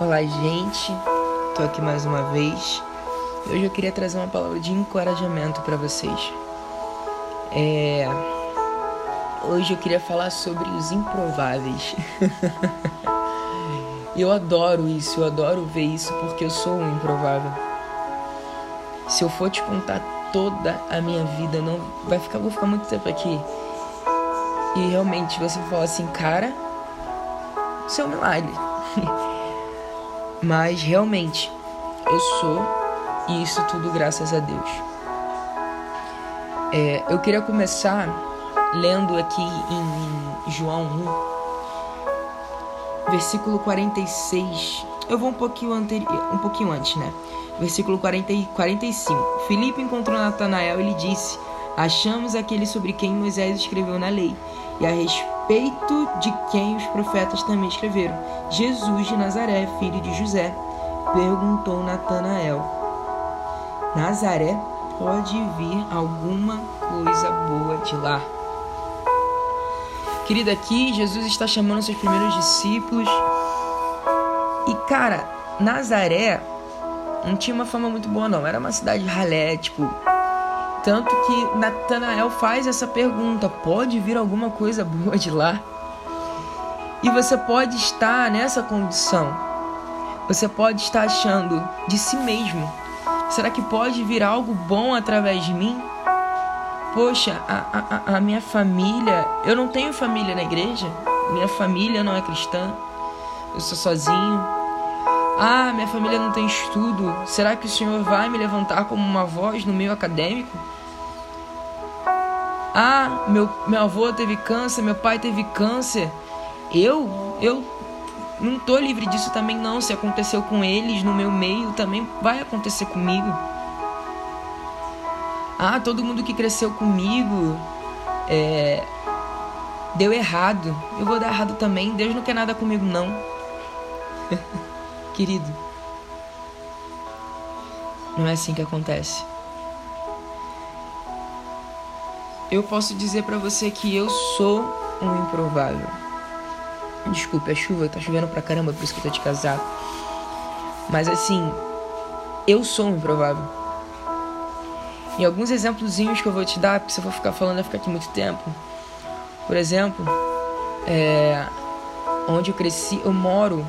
Olá, gente. Tô aqui mais uma vez. Hoje eu queria trazer uma palavra de encorajamento para vocês. É... Hoje eu queria falar sobre os improváveis. eu adoro isso, eu adoro ver isso porque eu sou um improvável. Se eu for te contar toda a minha vida, não vai ficar, vou ficar muito tempo aqui. E realmente você fala assim, cara, isso é um milagre. Mas realmente, eu sou e isso tudo graças a Deus. É, eu queria começar lendo aqui em João 1, versículo 46. Eu vou um pouquinho, anteri- um pouquinho antes, né? Versículo 40 e 45. Filipe encontrou Natanael e lhe disse: Achamos aquele sobre quem Moisés escreveu na lei, e a respeito de quem os profetas também escreveram, Jesus de Nazaré, filho de José. Perguntou Natanael: Nazaré pode vir alguma coisa boa de lá? Querida, aqui Jesus está chamando seus primeiros discípulos. E cara, Nazaré não tinha uma fama muito boa, não. Era uma cidade ralé, tipo. Tanto que Natanael faz essa pergunta: pode vir alguma coisa boa de lá? E você pode estar nessa condição. Você pode estar achando de si mesmo: será que pode vir algo bom através de mim? Poxa, a, a, a minha família. Eu não tenho família na igreja. Minha família não é cristã. Eu sou sozinho. Ah, minha família não tem estudo. Será que o Senhor vai me levantar como uma voz no meio acadêmico? Ah, meu, meu avô teve câncer, meu pai teve câncer. Eu, eu não tô livre disso também não. Se aconteceu com eles no meu meio, também vai acontecer comigo. Ah, todo mundo que cresceu comigo é, deu errado. Eu vou dar errado também. Deus não quer nada comigo não. Querido, não é assim que acontece. Eu posso dizer para você que eu sou um improvável. Desculpe, a chuva tá chovendo pra caramba, por isso que eu tô de casaco. Mas assim, eu sou um improvável. E alguns exemplozinhos que eu vou te dar, porque se eu for ficar falando, vai ficar aqui muito tempo. Por exemplo, é, onde eu cresci, eu moro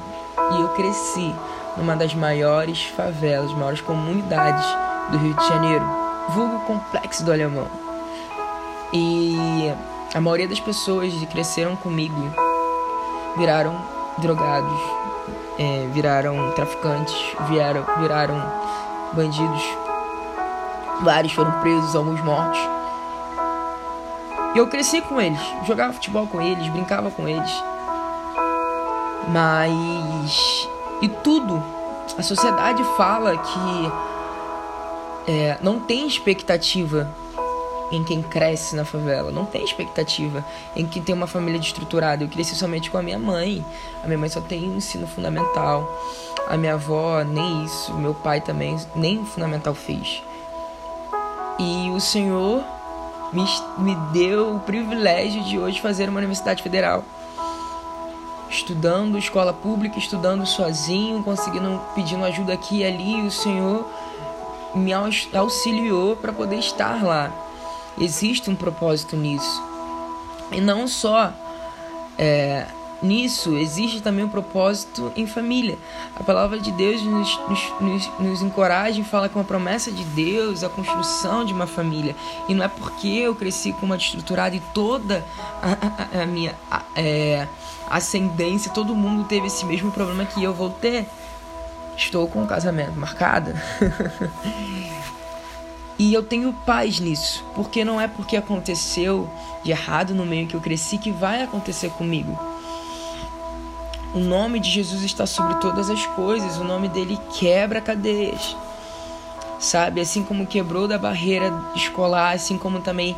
e eu cresci numa das maiores favelas, maiores comunidades do Rio de Janeiro, vulgo Complexo do Alemão. E a maioria das pessoas que cresceram comigo viraram drogados, é, viraram traficantes, vieram, viraram bandidos. Vários foram presos, alguns mortos. E eu cresci com eles, jogava futebol com eles, brincava com eles. Mas. E tudo. A sociedade fala que é, não tem expectativa em quem cresce na favela. Não tem expectativa em quem tem uma família destruturada. Eu cresci somente com a minha mãe. A minha mãe só tem ensino fundamental. A minha avó, nem isso. Meu pai também, nem fundamental fez. E o Senhor me, me deu o privilégio de hoje fazer uma universidade federal estudando escola pública, estudando sozinho, conseguindo pedindo ajuda aqui e ali, e o Senhor me auxiliou para poder estar lá. Existe um propósito nisso. E não só é, nisso, existe também um propósito em família. A palavra de Deus nos, nos, nos, encoraja e fala com a promessa de Deus, a construção de uma família. E não é porque eu cresci com uma estruturada e toda a, a, a minha. A, é, ascendência, todo mundo teve esse mesmo problema que eu vou ter. Estou com um casamento marcado. e eu tenho paz nisso, porque não é porque aconteceu de errado no meio que eu cresci que vai acontecer comigo. O nome de Jesus está sobre todas as coisas, o nome dele quebra cadeias. Sabe, assim como quebrou da barreira escolar, assim como também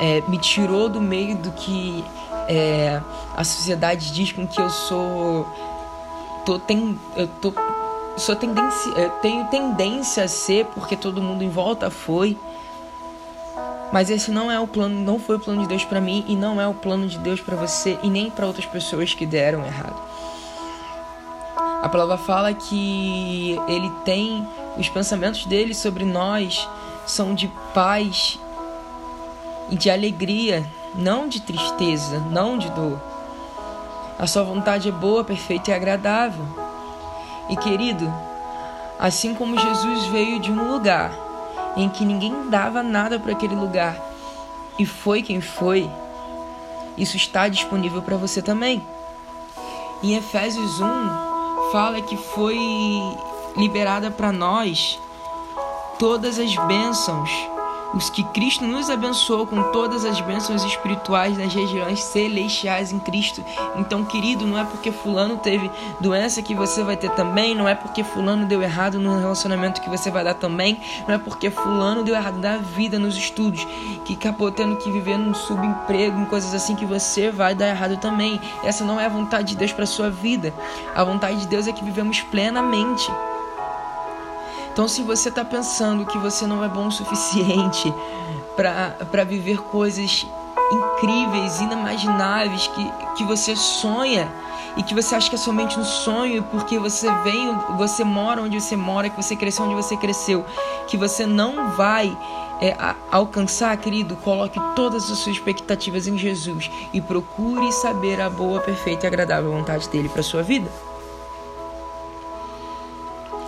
é, me tirou do meio do que é, a sociedade diz com que eu sou tô tem eu tô sou tendência eu tenho tendência a ser porque todo mundo em volta foi mas esse não é o plano não foi o plano de Deus para mim e não é o plano de Deus para você e nem para outras pessoas que deram errado A palavra fala que ele tem os pensamentos dele sobre nós são de paz e de alegria, não de tristeza, não de dor. A sua vontade é boa, perfeita e agradável. E querido, assim como Jesus veio de um lugar em que ninguém dava nada para aquele lugar e foi quem foi, isso está disponível para você também. Em Efésios 1 fala que foi liberada para nós todas as bênçãos os que Cristo nos abençoou com todas as bênçãos espirituais nas regiões celestiais em Cristo. Então, querido, não é porque fulano teve doença que você vai ter também, não é porque fulano deu errado no relacionamento que você vai dar também, não é porque fulano deu errado na vida, nos estudos, que acabou tendo que viver num subemprego, em coisas assim que você vai dar errado também. Essa não é a vontade de Deus para sua vida. A vontade de Deus é que vivemos plenamente. Então, se você está pensando que você não é bom o suficiente para viver coisas incríveis, inimagináveis, que, que você sonha e que você acha que é somente um sonho porque você vem, você mora onde você mora, que você cresceu onde você cresceu, que você não vai é, a, alcançar, querido, coloque todas as suas expectativas em Jesus e procure saber a boa, perfeita e agradável vontade dele para sua vida.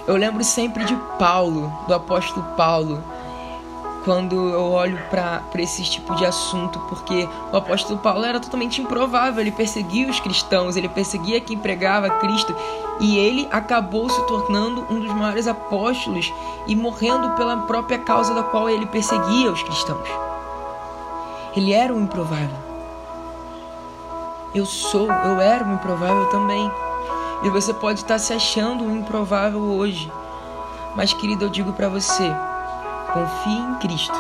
Eu lembro sempre de Paulo, do apóstolo Paulo, quando eu olho para esse tipo de assunto, porque o apóstolo Paulo era totalmente improvável, ele perseguia os cristãos, ele perseguia quem pregava Cristo, e ele acabou se tornando um dos maiores apóstolos e morrendo pela própria causa da qual ele perseguia os cristãos. Ele era um improvável. Eu sou, eu era um improvável também. E você pode estar se achando um improvável hoje. Mas, querido, eu digo para você: confie em Cristo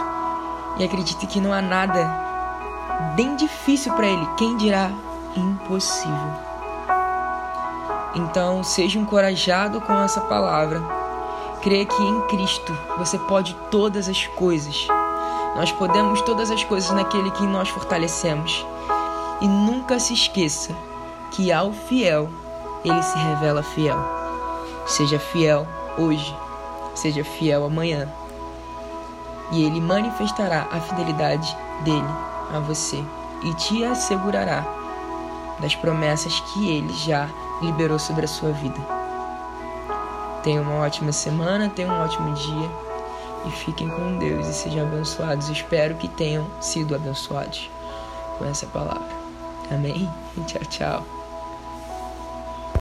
e acredite que não há nada bem difícil para Ele. Quem dirá impossível? Então, seja encorajado com essa palavra. Creia que em Cristo você pode todas as coisas. Nós podemos todas as coisas naquele que nós fortalecemos. E nunca se esqueça que ao fiel ele se revela fiel. Seja fiel hoje, seja fiel amanhã. E ele manifestará a fidelidade dele a você e te assegurará das promessas que ele já liberou sobre a sua vida. Tenha uma ótima semana, tenha um ótimo dia e fiquem com Deus e sejam abençoados. Espero que tenham sido abençoados com essa palavra. Amém? Tchau, tchau.